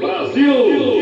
Brasil!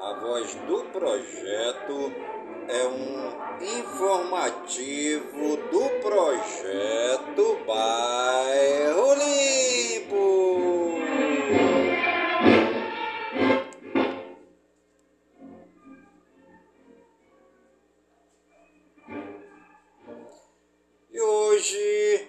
A voz do projeto é um informativo do projeto Bairro Limpo. E hoje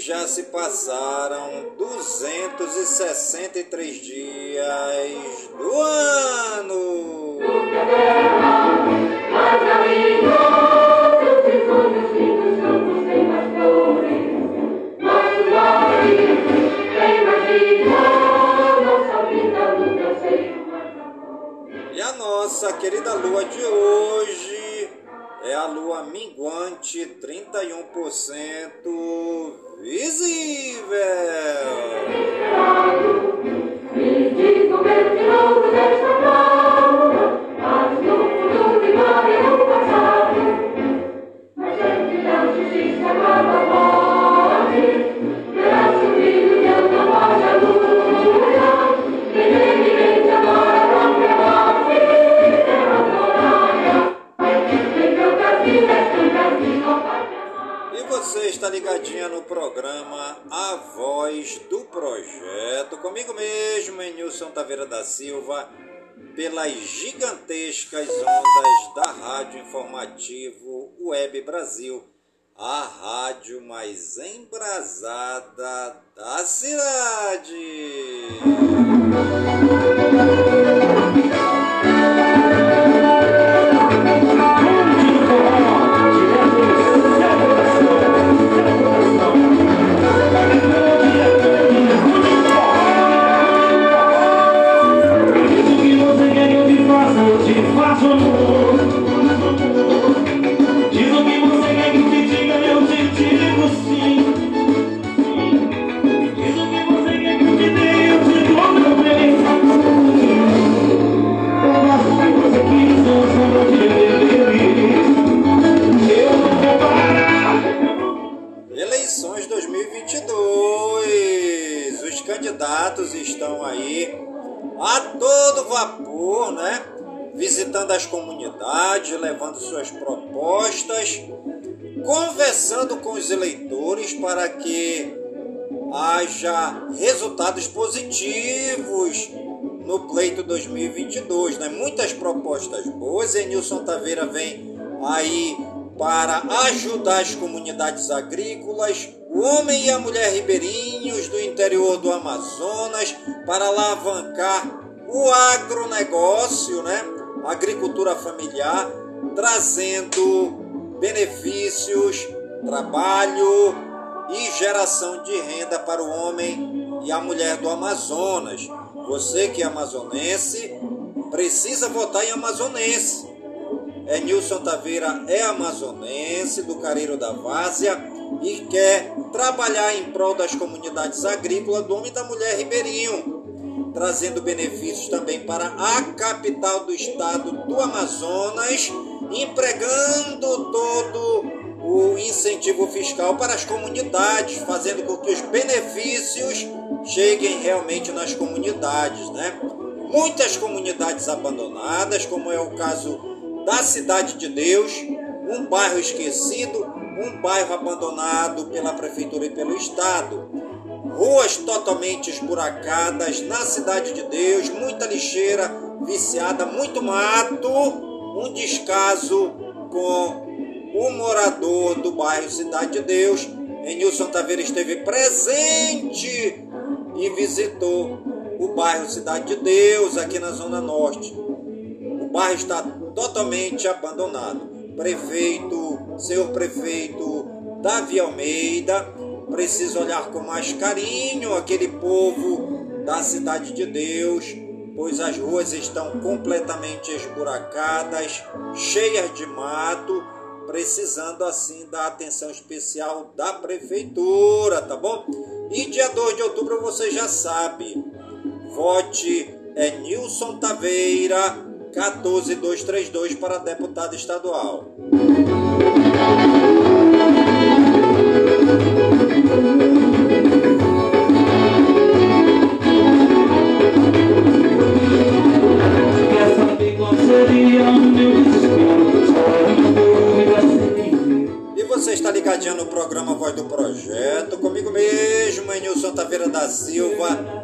já se passaram 263 dias do ano. E a nossa querida lua de hoje é a lua minguante 31% visível. Me diz o que desta prova, mas no futuro e glória no passado. Mas gratidão, justiça, nova morte, graça, brilho e alta voz, aleluia. Que nele vence agora a própria morte, terra glória. Em E você está ligadinha programa A Voz do Projeto. Comigo mesmo, Nilson Taveira da Silva, pelas gigantescas ondas da Rádio Informativo Web Brasil, a rádio mais embrasada da cidade. Muitas propostas boas. Enilson Taveira vem aí para ajudar as comunidades agrícolas, o homem e a mulher ribeirinhos do interior do Amazonas, para alavancar o agronegócio, né? agricultura familiar, trazendo benefícios, trabalho e geração de renda para o homem e a mulher do Amazonas. Você que é amazonense, precisa votar em amazonense. É Nilson Taveira é amazonense do Careiro da Várzea e quer trabalhar em prol das comunidades agrícolas do homem e da mulher ribeirinho trazendo benefícios também para a capital do estado do Amazonas, empregando todo o incentivo fiscal para as comunidades, fazendo com que os benefícios cheguem realmente nas comunidades, né? Muitas comunidades abandonadas, como é o caso da Cidade de Deus, um bairro esquecido, um bairro abandonado pela prefeitura e pelo estado ruas totalmente esburacadas na cidade de Deus, muita lixeira viciada, muito mato, um descaso com o morador do bairro Cidade de Deus. Enilson Taveira esteve presente e visitou o bairro Cidade de Deus, aqui na Zona Norte. O bairro está totalmente abandonado. Prefeito, senhor prefeito Davi Almeida, precisa olhar com mais carinho aquele povo da cidade de Deus, pois as ruas estão completamente esburacadas, cheias de mato, precisando assim da atenção especial da prefeitura, tá bom? E dia 2 de outubro você já sabe. Vote é Nilson Taveira 14232 para deputado estadual. E você está ligadinho no programa Voz do Projeto, comigo mesmo, Enilson Taveira da Silva,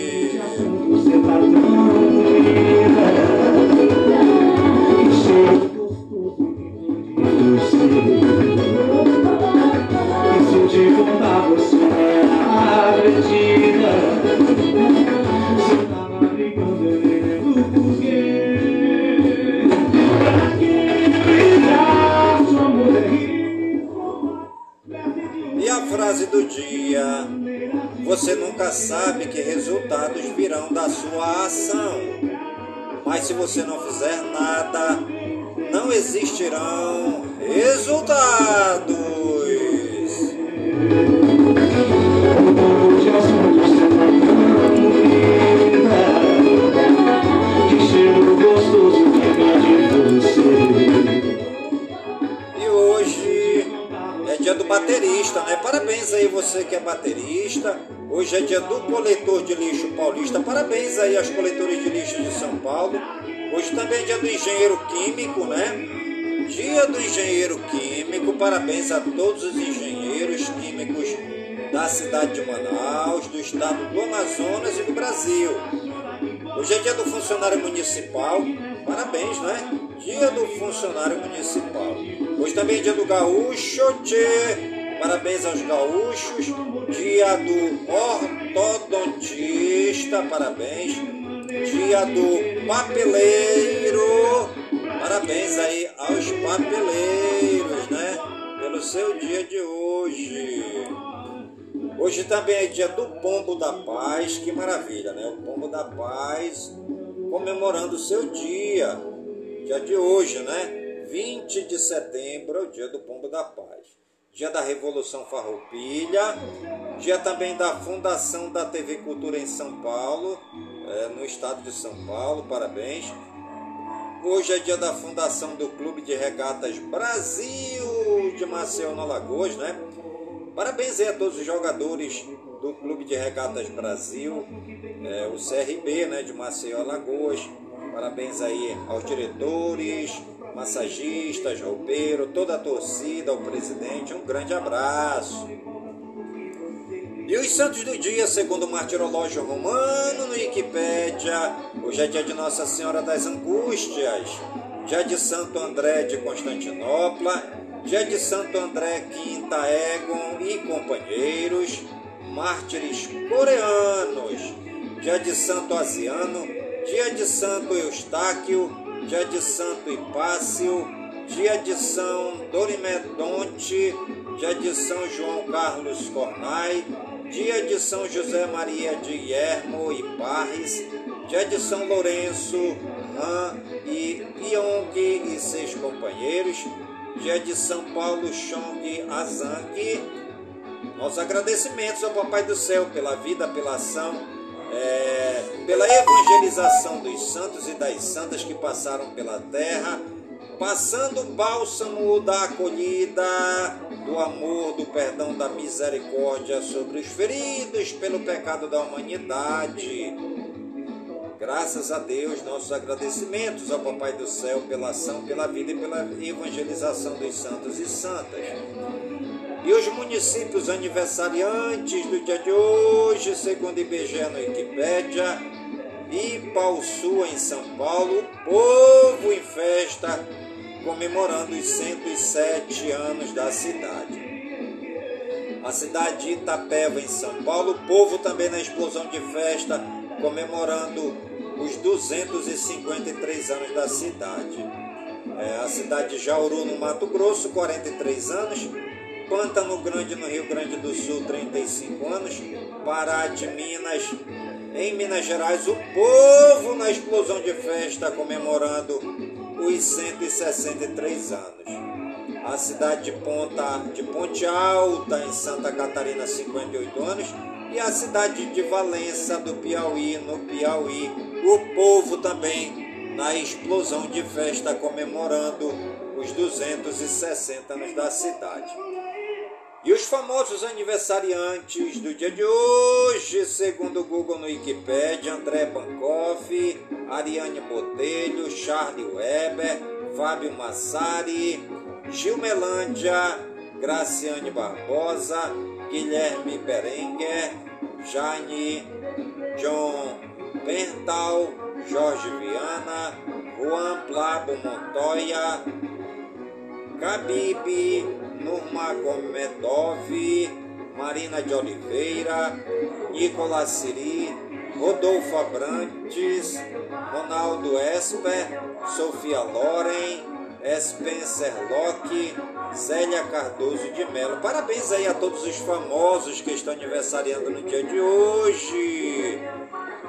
Parabéns aí você que é baterista Hoje é dia do coletor de lixo paulista. Parabéns aí aos coletores de lixo de São Paulo. Hoje também é dia do engenheiro químico, né? Dia do engenheiro químico. Parabéns a todos os engenheiros químicos da cidade de Manaus, do estado do Amazonas e do Brasil. Hoje é dia do funcionário municipal. Parabéns, né? Dia do funcionário municipal. Hoje também é dia do gaúcho, tchê. Parabéns aos gaúchos. Dia do ortodontista. Parabéns. Dia do papeleiro. Parabéns aí aos papeleiros, né? Pelo seu dia de hoje. Hoje também é dia do Pombo da Paz. Que maravilha, né? O Pombo da Paz comemorando o seu dia. Dia de hoje, né? 20 de setembro é o dia do Pombo da Paz dia da Revolução Farroupilha, dia também da fundação da TV Cultura em São Paulo, é, no estado de São Paulo, parabéns. Hoje é dia da fundação do Clube de Regatas Brasil de Maceió no Alagoas, né? Parabéns aí a todos os jogadores do Clube de Regatas Brasil, é, o CRB, né, de Maceió Alagoas. Parabéns aí aos diretores, massagistas, roupeiro, toda a torcida, o presidente, um grande abraço. E os santos do dia, segundo o martirológio romano no Wikipédia, hoje é dia de Nossa Senhora das Angústias, dia de Santo André de Constantinopla, dia de Santo André Quinta Egon e companheiros, mártires coreanos, dia de Santo Asiano, dia de Santo Eustáquio, dia de Santo Hipácio, dia de São Dorimedonte, dia de São João Carlos Cornai, dia de São José Maria de Guilhermo e Parres, dia de São Lourenço, Han e Yong e seus companheiros, dia de São Paulo Chong Azang. Nossos agradecimentos ao Papai do Céu pela vida, pela ação é, pela evangelização dos santos e das santas que passaram pela terra, passando o bálsamo da acolhida, do amor, do perdão, da misericórdia sobre os feridos pelo pecado da humanidade. Graças a Deus, nossos agradecimentos ao Papai do Céu pela ação, pela vida e pela evangelização dos santos e santas. E os municípios aniversariantes do dia de hoje, segundo IBGE no Wikipédia, Ipauçu em São Paulo, povo em festa, comemorando os 107 anos da cidade. A cidade de Itapeva em São Paulo, povo também na explosão de festa, comemorando os 253 anos da cidade. É, a cidade de Jauru, no Mato Grosso, 43 anos. Pântano Grande, no Rio Grande do Sul, 35 anos. Pará de Minas, em Minas Gerais, o povo na explosão de festa comemorando os 163 anos. A cidade de Ponta de Ponte Alta, em Santa Catarina, 58 anos. E a cidade de Valença, do Piauí, no Piauí, o povo também na explosão de festa comemorando os 260 anos da cidade. E os famosos aniversariantes do dia de hoje, segundo o Google no Wikipedia, André Bancoff, Ariane Botelho, Charlie Weber, Fábio Massari, Gil Melândia, Graciane Barbosa, Guilherme Berenguer, Jane, John Pental, Jorge Viana, Juan Plabo Montoya, Khabib, Nurmagomedov, Marina de Oliveira, Nicolas Siri, Rodolfo Abrantes, Ronaldo Esper, Sofia Loren, Spencer Locke, Célia Cardoso de Mello. Parabéns aí a todos os famosos que estão aniversariando no dia de hoje.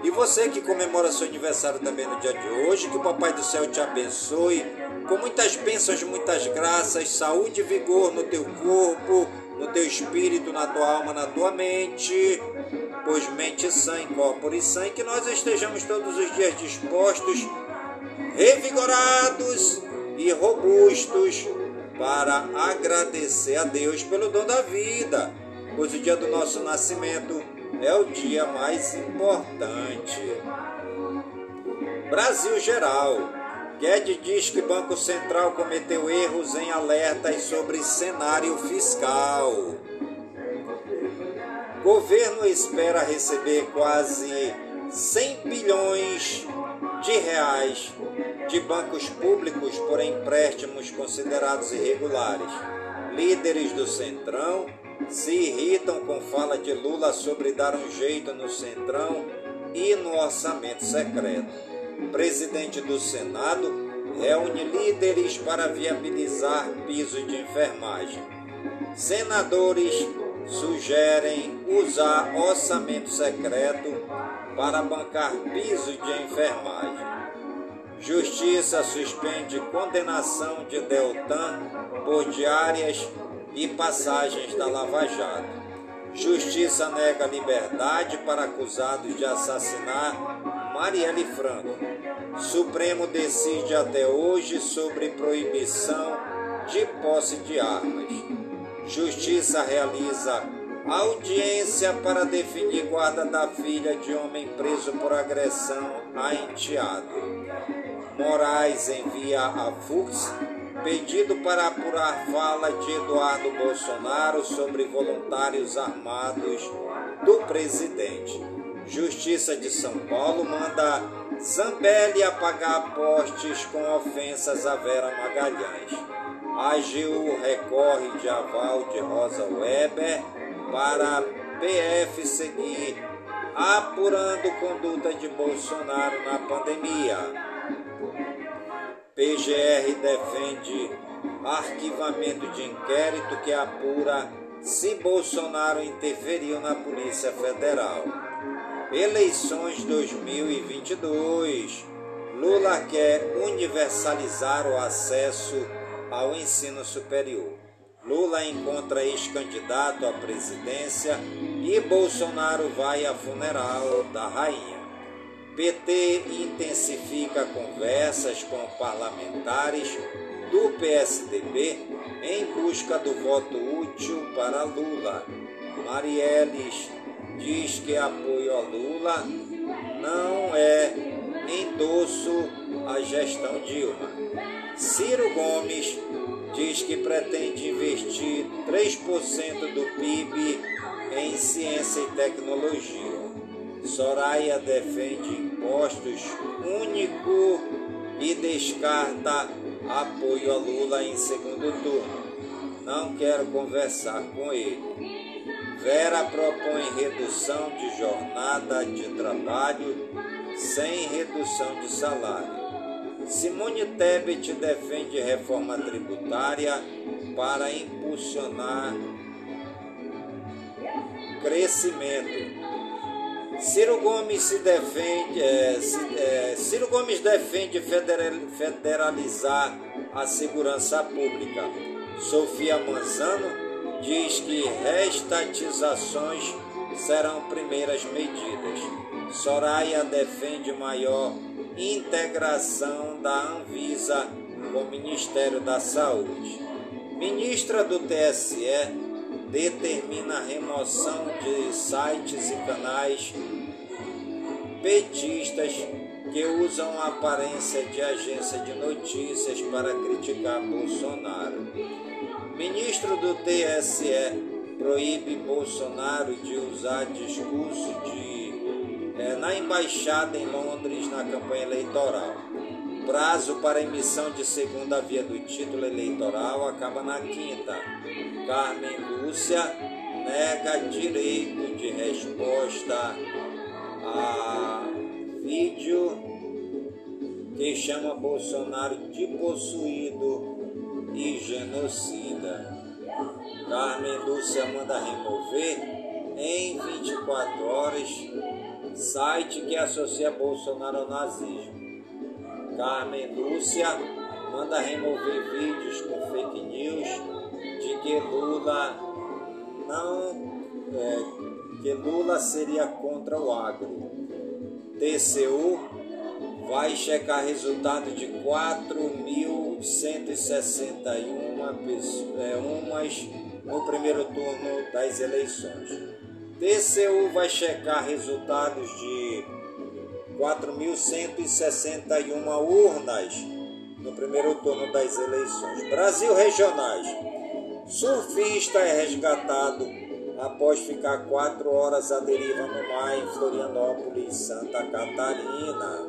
E você que comemora seu aniversário também no dia de hoje, que o Papai do Céu te abençoe com muitas bênçãos, muitas graças, saúde e vigor no teu corpo, no teu espírito, na tua alma, na tua mente, pois mente sã, corpo e sã, que nós estejamos todos os dias dispostos, revigorados e robustos para agradecer a Deus pelo dom da vida, pois o dia do nosso nascimento é o dia mais importante. Brasil Geral. Guedes diz que Banco Central cometeu erros em alertas sobre cenário fiscal. Governo espera receber quase 100 bilhões de reais de bancos públicos por empréstimos considerados irregulares. Líderes do Centrão se irritam com fala de Lula sobre dar um jeito no Centrão e no orçamento secreto. Presidente do Senado reúne líderes para viabilizar piso de enfermagem. Senadores sugerem usar orçamento secreto para bancar piso de enfermagem. Justiça suspende condenação de Deltan por diárias e passagens da Lava Jato. Justiça nega liberdade para acusados de assassinar Marielle Franco. Supremo decide até hoje sobre proibição de posse de armas. Justiça realiza audiência para definir guarda da filha de homem preso por agressão a enteado. Moraes envia a Fux pedido para apurar fala de Eduardo Bolsonaro sobre voluntários armados do presidente. Justiça de São Paulo manda Zambelli apagar postes com ofensas a Vera Magalhães. AGU recorre de aval de Rosa Weber para PF seguir apurando conduta de Bolsonaro na pandemia. PGR defende arquivamento de inquérito que apura se Bolsonaro interferiu na Polícia Federal. Eleições 2022. Lula quer universalizar o acesso ao ensino superior. Lula encontra ex-candidato à presidência e Bolsonaro vai a funeral da rainha. PT intensifica conversas com parlamentares do PSDB em busca do voto útil para Lula. Marielles diz que apoio a Lula não é endosso à gestão Dilma. Ciro Gomes diz que pretende investir 3% do PIB em ciência e tecnologia. Soraya defende impostos único e descarta apoio a Lula em segundo turno. Não quero conversar com ele. Vera propõe redução de jornada de trabalho sem redução de salário. Simone Tebet defende reforma tributária para impulsionar crescimento. Ciro Gomes se defende, é, é, Ciro Gomes defende federalizar a segurança pública. Sofia Manzano diz que restatizações serão primeiras medidas. Soraya defende maior integração da Anvisa com o Ministério da Saúde. Ministra do TSE determina a remoção de sites e canais petistas que usam a aparência de agência de notícias para criticar Bolsonaro. Ministro do TSE proíbe Bolsonaro de usar discurso de, é, na embaixada em Londres na campanha eleitoral. Prazo para emissão de segunda via do título eleitoral acaba na quinta. Carmen Lúcia nega direito de resposta a vídeo que chama Bolsonaro de possuído e genocida. Carmen Lúcia manda remover em 24 horas site que associa Bolsonaro ao nazismo. Carmen Lúcia manda remover vídeos com fake news de que Lula não é, que Lula seria contra o agro. TCU vai checar resultado de 4 mil 161 pessoas é, no primeiro turno das eleições. TCU vai checar resultados de 4.161 urnas no primeiro turno das eleições. Brasil regionais. Surfista é resgatado após ficar quatro horas à deriva no mar em Florianópolis, Santa Catarina.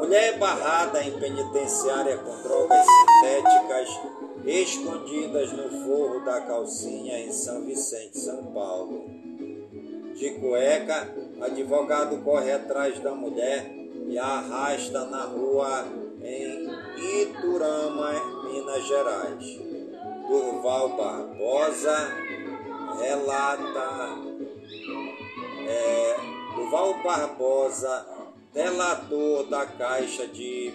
Mulher barrada em penitenciária com drogas sintéticas escondidas no forro da calcinha em São Vicente, São Paulo. De cueca, advogado corre atrás da mulher e a arrasta na rua em Iturama, Minas Gerais. Durval Barbosa relata. É, Durval Barbosa, delator da Caixa de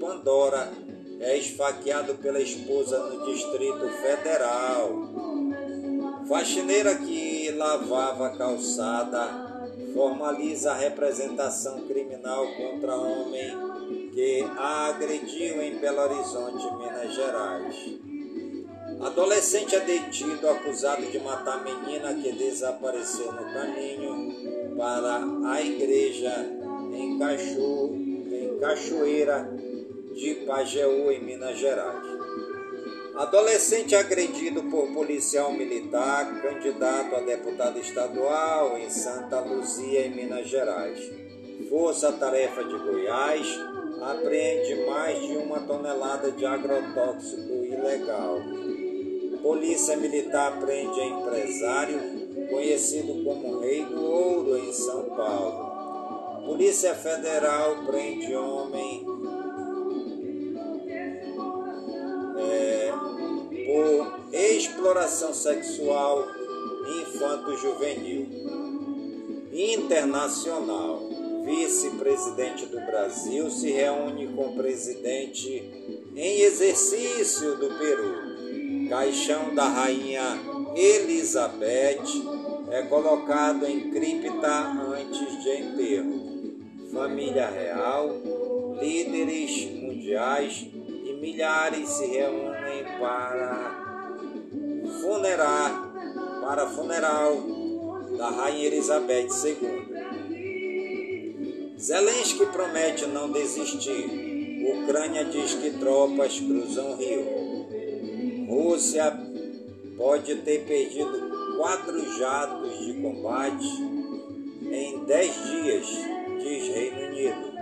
Pandora, é esfaqueado pela esposa no Distrito Federal. Faxineira que lavava calçada formaliza a representação criminal contra homem que a agrediu em Belo Horizonte, Minas Gerais. Adolescente é detido acusado de matar menina que desapareceu no caminho para a igreja em, em Cachoeira de Pajeú, em Minas Gerais. Adolescente agredido por policial militar, candidato a deputado estadual em Santa Luzia, em Minas Gerais. Força Tarefa de Goiás apreende mais de uma tonelada de agrotóxico ilegal. Polícia Militar prende empresário conhecido como Rei do Ouro em São Paulo. Polícia Federal prende homem é, por exploração sexual infanto-juvenil. Internacional. Vice-presidente do Brasil se reúne com o presidente em exercício do Peru. Caixão da Rainha Elizabeth é colocado em cripta antes de enterro. Família real, líderes mundiais e milhares se reúnem para funerar, para funeral da Rainha Elizabeth II. Zelensky promete não desistir. Ucrânia diz que tropas cruzam rio. Rússia pode ter perdido quatro jatos de combate em dez dias, diz Reino Unido.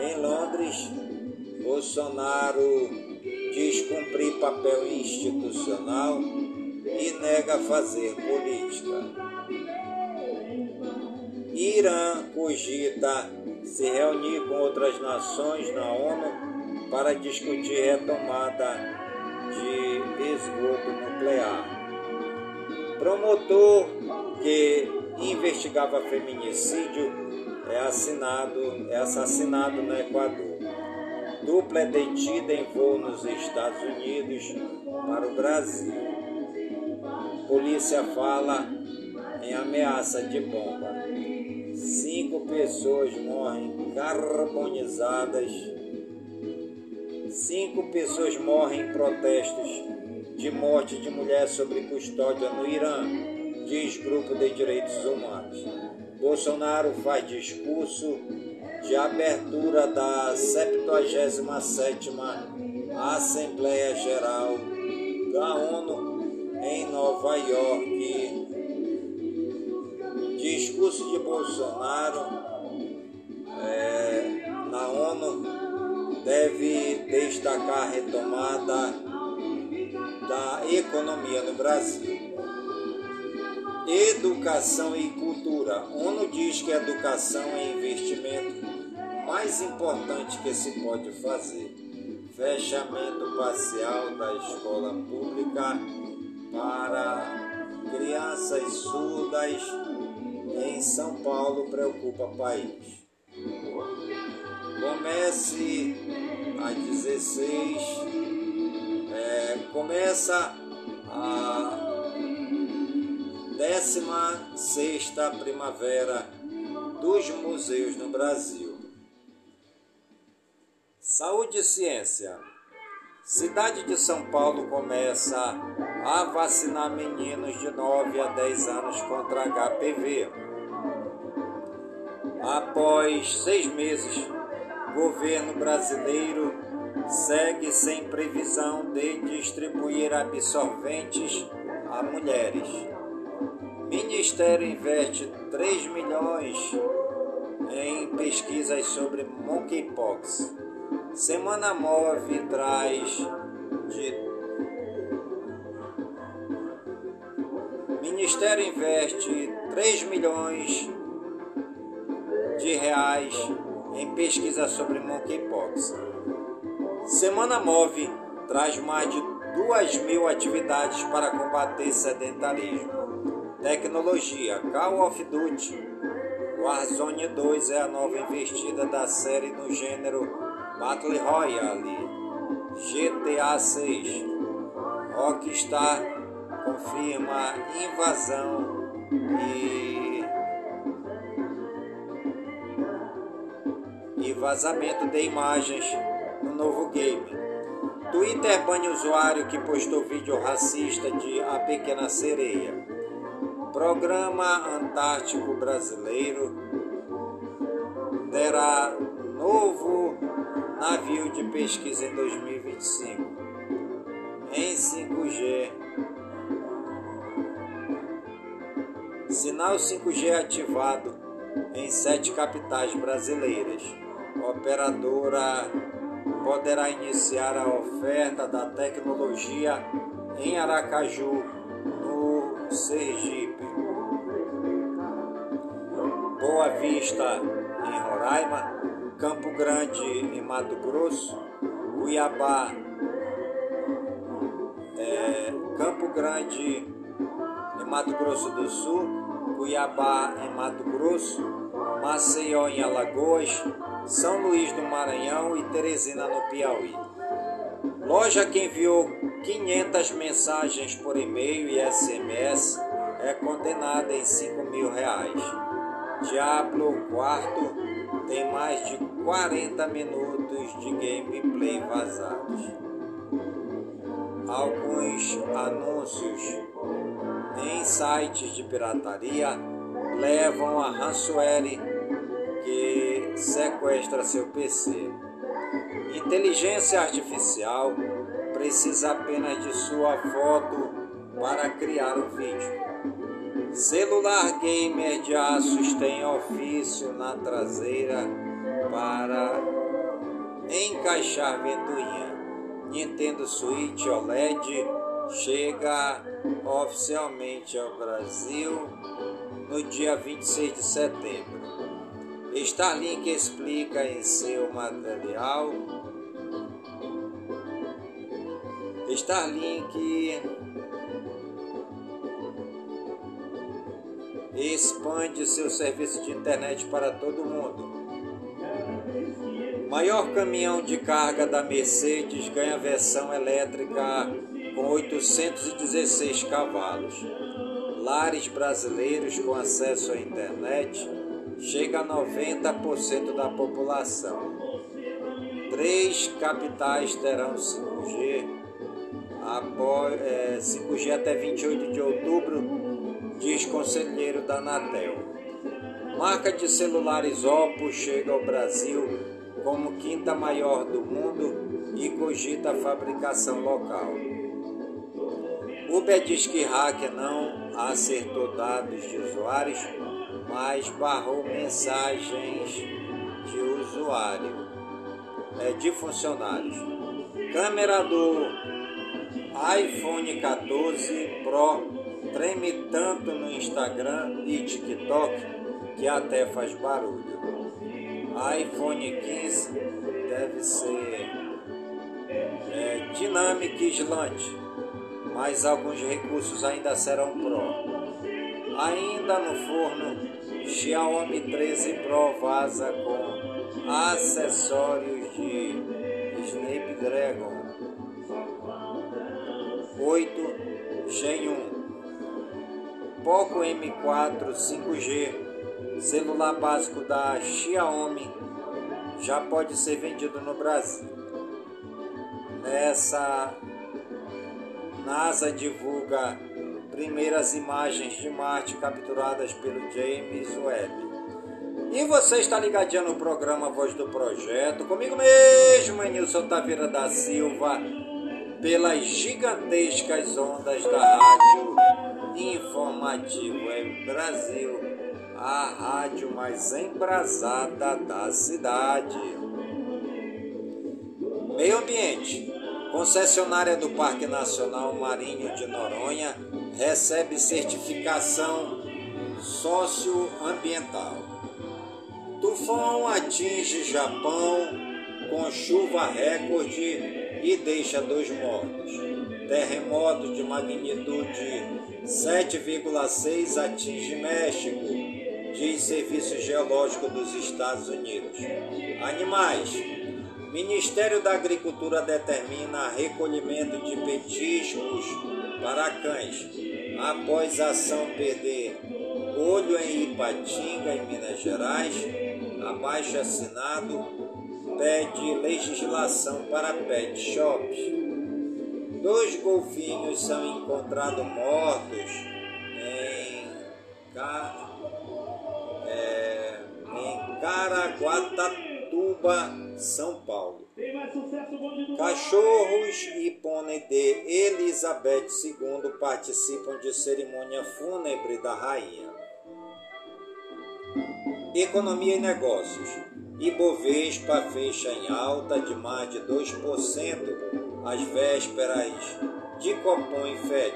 Em Londres, Bolsonaro diz cumprir papel institucional e nega fazer política. Irã cogita se reunir com outras nações na ONU para discutir retomada de esgoto nuclear. Promotor que investigava feminicídio é, assinado, é assassinado no Equador. Dupla é detida em voo nos Estados Unidos para o Brasil. Polícia fala em ameaça de bomba. Cinco pessoas morrem carbonizadas Cinco pessoas morrem em protestos de morte de mulher sob custódia no Irã, diz grupo de direitos humanos. Bolsonaro faz discurso de abertura da 77ª Assembleia Geral da ONU em Nova York. Discurso de Bolsonaro é, na ONU deve destacar a retomada da economia no Brasil. Educação e cultura. ONU diz que educação é investimento mais importante que se pode fazer. Fechamento parcial da escola pública para crianças surdas em São Paulo preocupa país. Comece às 16, é, começa a 16 Primavera dos Museus no Brasil. Saúde e ciência. Cidade de São Paulo começa a vacinar meninos de 9 a 10 anos contra HPV. Após seis meses, governo brasileiro segue sem previsão de distribuir absorventes a mulheres. Ministério investe 3 milhões em pesquisas sobre monkeypox. Semana Move traz de Ministério investe 3 milhões de reais em pesquisa sobre monkeypox. Semana Move traz mais de 2 mil atividades para combater sedentarismo. Tecnologia Call of Duty Warzone 2 é a nova investida da série no gênero Battle Royale. GTA 6 Rockstar confirma invasão e e vazamento de imagens no novo game. Twitter bane usuário que postou vídeo racista de A Pequena Sereia. Programa Antártico Brasileiro terá novo navio de pesquisa em 2025 em 5G. Sinal 5G ativado em sete capitais brasileiras. Operadora poderá iniciar a oferta da tecnologia em Aracaju, Sergipe. Boa Vista, em Roraima, Campo Grande, em Mato Grosso, Cuiabá, é, Campo Grande, em Mato Grosso do Sul, Cuiabá, em Mato Grosso, Maceió, em Alagoas, São Luís do Maranhão e Teresina, no Piauí. Loja que enviou 500 mensagens por e-mail e SMS é condenada em 5 mil reais. Diablo 4 tem mais de 40 minutos de gameplay vazados. Alguns anúncios em sites de pirataria levam a ransomware que sequestra seu PC. Inteligência artificial precisa apenas de sua foto para criar o vídeo. Celular gamer de Asus tem ofício na traseira para encaixar ventoinha. Nintendo Switch OLED chega oficialmente ao Brasil no dia 26 de setembro. Starlink explica em seu material. Starlink expande seu serviço de internet para todo mundo. Maior caminhão de carga da Mercedes ganha versão elétrica com 816 cavalos. Lares brasileiros com acesso à internet chega a 90% da população. Três capitais terão 5G, após, é, 5G até 28 de outubro diz conselheiro da Anatel. Marca de celulares Oppo chega ao Brasil como quinta maior do mundo e cogita a fabricação local. Uber diz que hacker não acertou dados de usuários, mas barrou mensagens de usuário, é, de funcionários. Câmera do iPhone 14 Pro treme tanto no Instagram e TikTok que até faz barulho. iPhone 15 deve ser é, dinâmico e islante, mas alguns recursos ainda serão Pro. Ainda no forno, Xiaomi 13 Pro vaza com acessórios de Snapdragon. 8 Gen 1 Poco M4 5G, celular básico da Xiaomi, já pode ser vendido no Brasil. Nessa NASA divulga primeiras imagens de Marte capturadas pelo James Webb. E você está ligadinho no programa Voz do Projeto, comigo mesmo, Nilson Taveira da Silva, pelas gigantescas ondas da Rádio Informativo Web Brasil, a rádio mais embrasada da cidade. Meio Ambiente. Concessionária do Parque Nacional Marinho de Noronha recebe certificação socioambiental. Tufão atinge Japão com chuva recorde e deixa dois mortos. Terremoto de magnitude 7,6 atinge México, diz Serviço Geológico dos Estados Unidos. Animais. Ministério da Agricultura determina recolhimento de petiscos para cães após a ação perder olho em Ipatinga, em Minas Gerais abaixo assinado pede legislação para pet shops. Dois golfinhos são encontrados mortos em, é, em Caraguatatuba, São Paulo. Cachorros e pônei de Elizabeth II participam de cerimônia fúnebre da rainha. Economia e negócios. Ibovespa fecha em alta de mais de 2% às vésperas de Copom e Fed.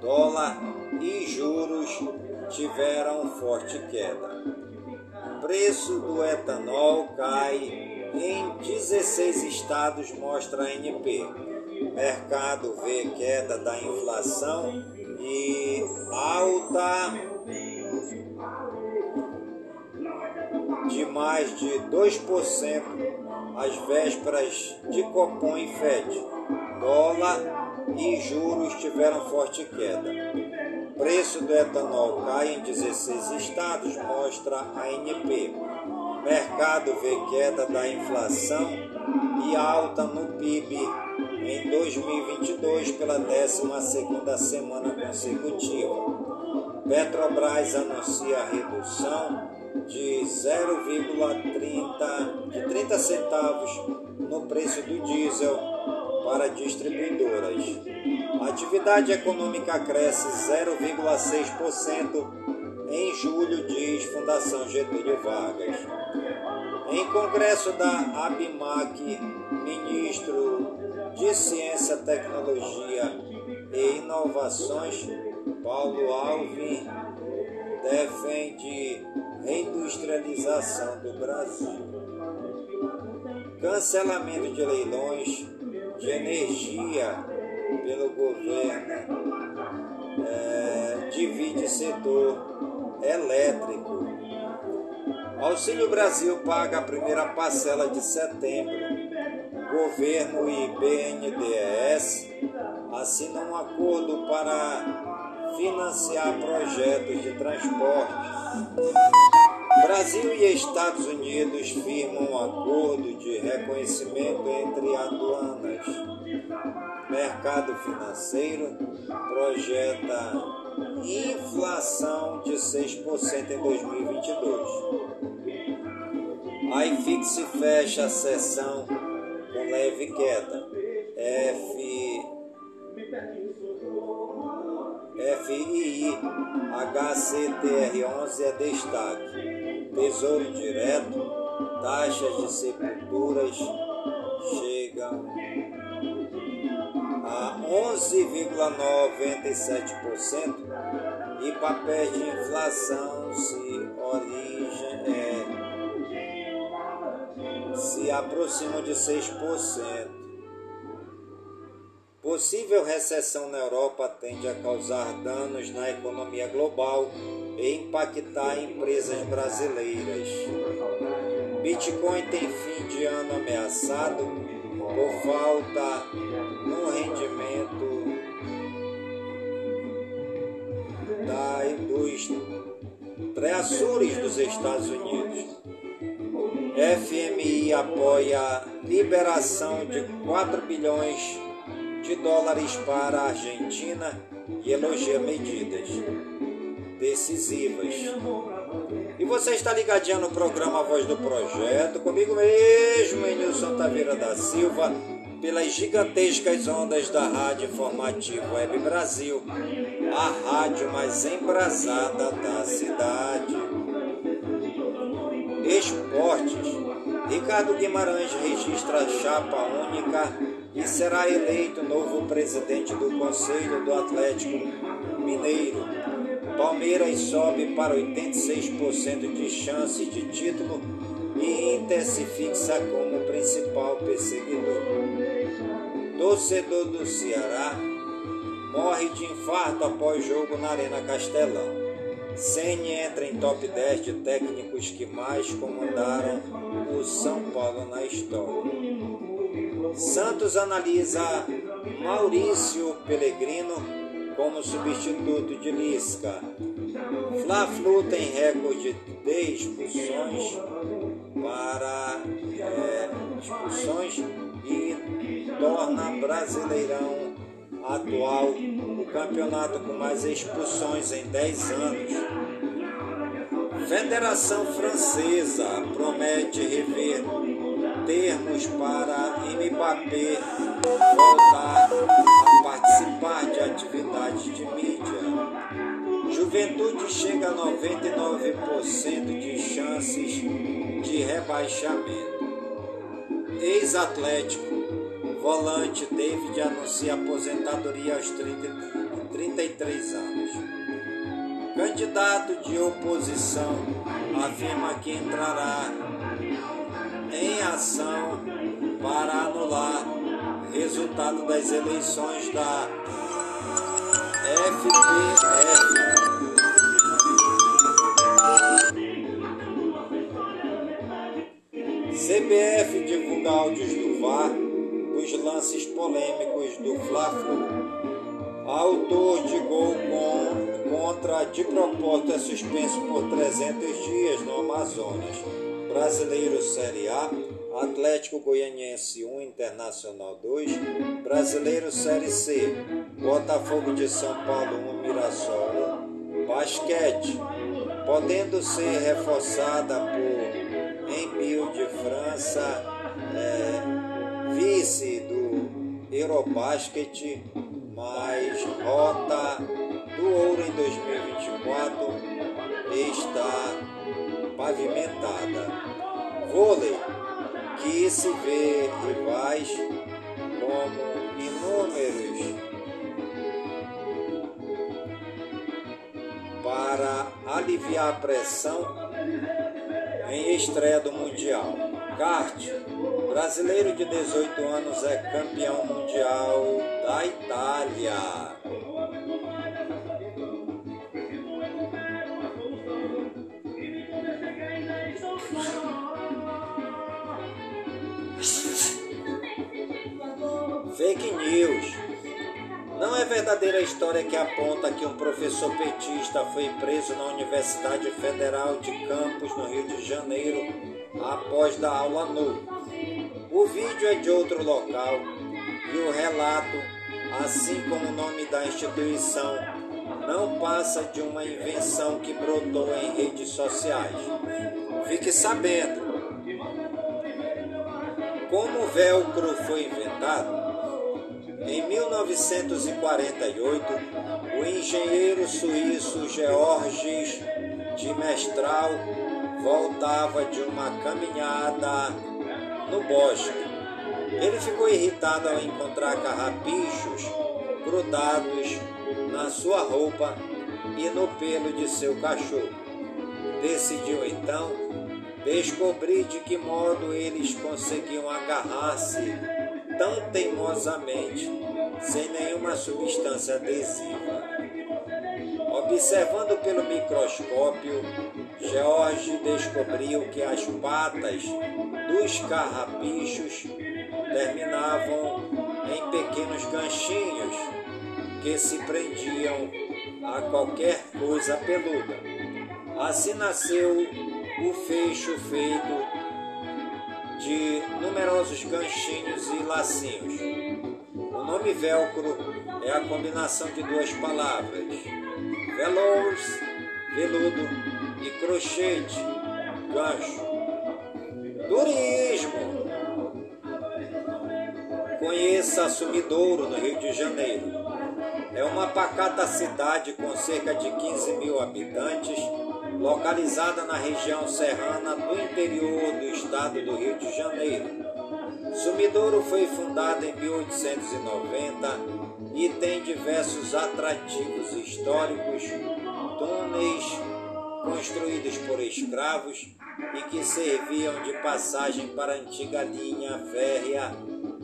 Dólar e juros tiveram forte queda. Preço do etanol cai em 16 estados, mostra a ANP. Mercado vê queda da inflação e alta de mais de 2% às vésperas de Copom e Fed. Dólar e juros tiveram forte queda. Preço do etanol cai em 16 estados, mostra a ANP. Mercado vê queda da inflação e alta no PIB em 2022 pela 12ª semana consecutiva. Petrobras anuncia redução de 0,30 de 30 centavos no preço do diesel para distribuidoras. A atividade econômica cresce 0,6% em julho, diz Fundação Getúlio Vargas. Em congresso da ABMAC, ministro de Ciência, Tecnologia e Inovações, Paulo Alvim, defende reindustrialização do Brasil. Cancelamento de leilões de energia pelo governo é, divide setor elétrico. Auxílio Brasil paga a primeira parcela de setembro. Governo e BNDES assinam um acordo para financiar projetos de transporte Brasil e Estados Unidos firmam um acordo de reconhecimento entre aduanas. Mercado financeiro projeta inflação de 6% em 2022. A IFIX fecha a sessão com leve queda. F FII HCTR11 é destaque. Tesouro Direto, taxas de sepulturas chegam 11,97% e papéis de inflação se origem é, se aproximam de 6%. Possível recessão na Europa tende a causar danos na economia global e impactar empresas brasileiras. Bitcoin tem fim de ano ameaçado por falta no rendimento da, dos Treaçures dos Estados Unidos. FMI apoia liberação de 4 bilhões de dólares para a Argentina e elogia medidas decisivas. E você está ligadinho no programa Voz do Projeto, comigo mesmo, Nilson Taveira da Silva, pelas gigantescas ondas da Rádio Informativo Web Brasil, a rádio mais embrasada da cidade. Esportes. Ricardo Guimarães registra a chapa única e será eleito novo presidente do Conselho do Atlético Mineiro. Palmeiras sobe para 86% de chance de título e Inter se fixa como principal perseguidor. Torcedor do Ceará morre de infarto após jogo na Arena Castelão. Ceni entra em top 10 de técnicos que mais comandaram o São Paulo na história. Santos analisa Maurício Pellegrino como substituto de Lisca. Fla-Flu tem recorde de expulsões para é, expulsões e torna Brasileirão atual o campeonato com mais expulsões em 10 anos. Federação Francesa promete rever termos para Mbappé voltar participar de atividades de mídia. Juventude chega a 99% de chances de rebaixamento. Ex-Atlético Volante David anuncia aposentadoria aos 30, 33 anos. Candidato de oposição afirma que entrará em ação para anular resultado das eleições da FPF. CBF divulga áudios do VAR os lances polêmicos do Fla-Flu. Autor de gol com, contra de propósito é suspenso por 300 dias no Amazonas. Brasileiro Série A, Atlético Goianiense 1, Internacional 2, Brasileiro Série C, Botafogo de São Paulo 1, Mirassol 1, Basquete, podendo ser reforçada por Emil de França, é, vice do Eurobasket, mas rota do ouro em 2024 está pavimentada. Vôlei, que se vê rivais como inúmeros para aliviar a pressão em estreia Mundial. Kart, brasileiro de 18 anos, é campeão mundial da Itália. Fake news. Não é verdadeira a história que aponta que um professor petista foi preso na Universidade Federal de Campos, no Rio de Janeiro, após dar aula nu. O vídeo é de outro local e o relato, assim como o nome da instituição, não passa de uma invenção que brotou em redes sociais. Fique sabendo. Como o velcro foi inventado? Em 1948, o engenheiro suíço Georges de Mestral voltava de uma caminhada no bosque. Ele ficou irritado ao encontrar carrapichos grudados na sua roupa e no pelo de seu cachorro. Decidiu então descobrir de que modo eles conseguiam agarrar-se tão teimosamente, sem nenhuma substância adesiva. Observando pelo microscópio, George descobriu que as patas dos carrapichos terminavam em pequenos ganchinhos que se prendiam a qualquer coisa peluda. Assim nasceu o fecho feito de numerosos ganchinhos e lacinhos. O nome velcro é a combinação de duas palavras: velours, veludo e crochete, gancho. Turismo. Conheça Sumidouro, no Rio de Janeiro. É uma pacata cidade com cerca de 15 mil habitantes, localizada na região serrana do interior do estado do Rio de Janeiro. Sumidouro foi fundada em 1890 e tem diversos atrativos históricos, túneis construídos por escravos e que serviam de passagem para a antiga linha férrea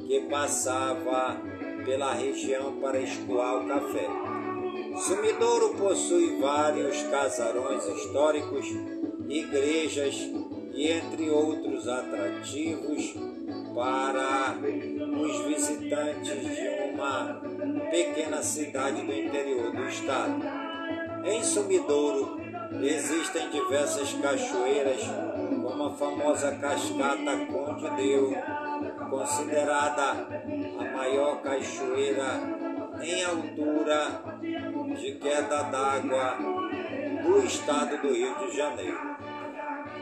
que passava pela região para escoar o café. Sumidouro possui vários casarões históricos, igrejas e entre outros atrativos para os visitantes de uma pequena cidade do interior do estado. Em Sumidouro existem diversas cachoeiras, como a famosa cascata Conde Deu, considerada a maior cachoeira em altura de queda d'água do estado do Rio de Janeiro.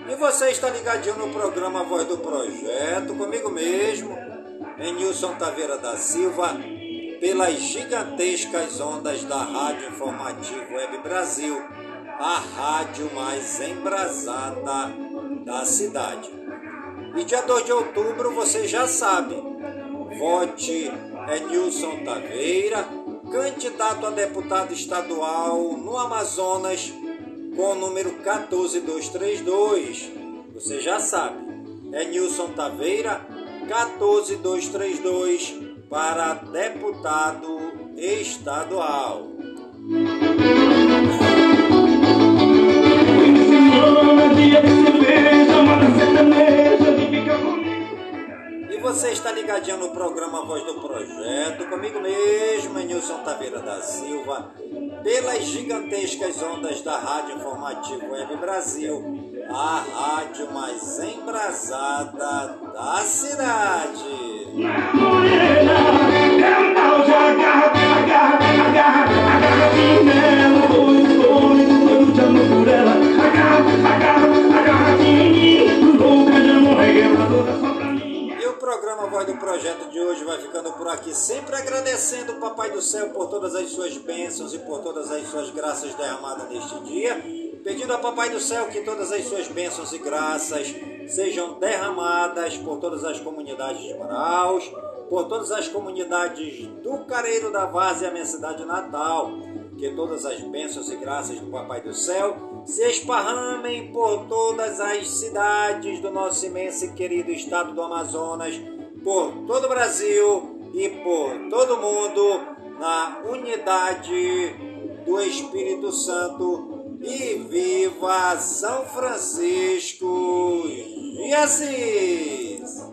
E você está ligadinho no programa Voz do Projeto, comigo mesmo, em Nilson Taveira da Silva, pelas gigantescas ondas da Rádio Informativo Web Brasil, a rádio mais embrasada da cidade. E dia 2 de outubro você já sabe. Vote é Nilson Taveira, candidato a deputado estadual no Amazonas com o número 14232. Você já sabe. É Nilson Taveira, 14232 para deputado estadual. Dia você está ligadinho no programa Voz do Projeto, comigo mesmo, Nilson Taveira da Silva, pelas gigantescas ondas da Rádio Informativo Web Brasil, a rádio mais embrasada da cidade. Programa Voz do Projeto de hoje vai ficando por aqui, sempre agradecendo o Papai do Céu por todas as suas bênçãos e por todas as suas graças derramadas neste dia, pedindo a Papai do Céu que todas as suas bênçãos e graças sejam derramadas por todas as comunidades de Manaus, por todas as comunidades do Careiro da Várzea, minha cidade natal, que todas as bênçãos e graças do Papai do Céu se esparramem por todas as cidades do nosso imenso e querido estado do Amazonas, por todo o Brasil e por todo o mundo, na unidade do Espírito Santo. E viva São Francisco de Assis!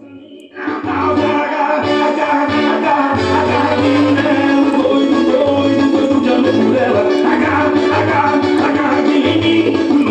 por ela. Agarra, agarra, agarra de mim. Nunca deu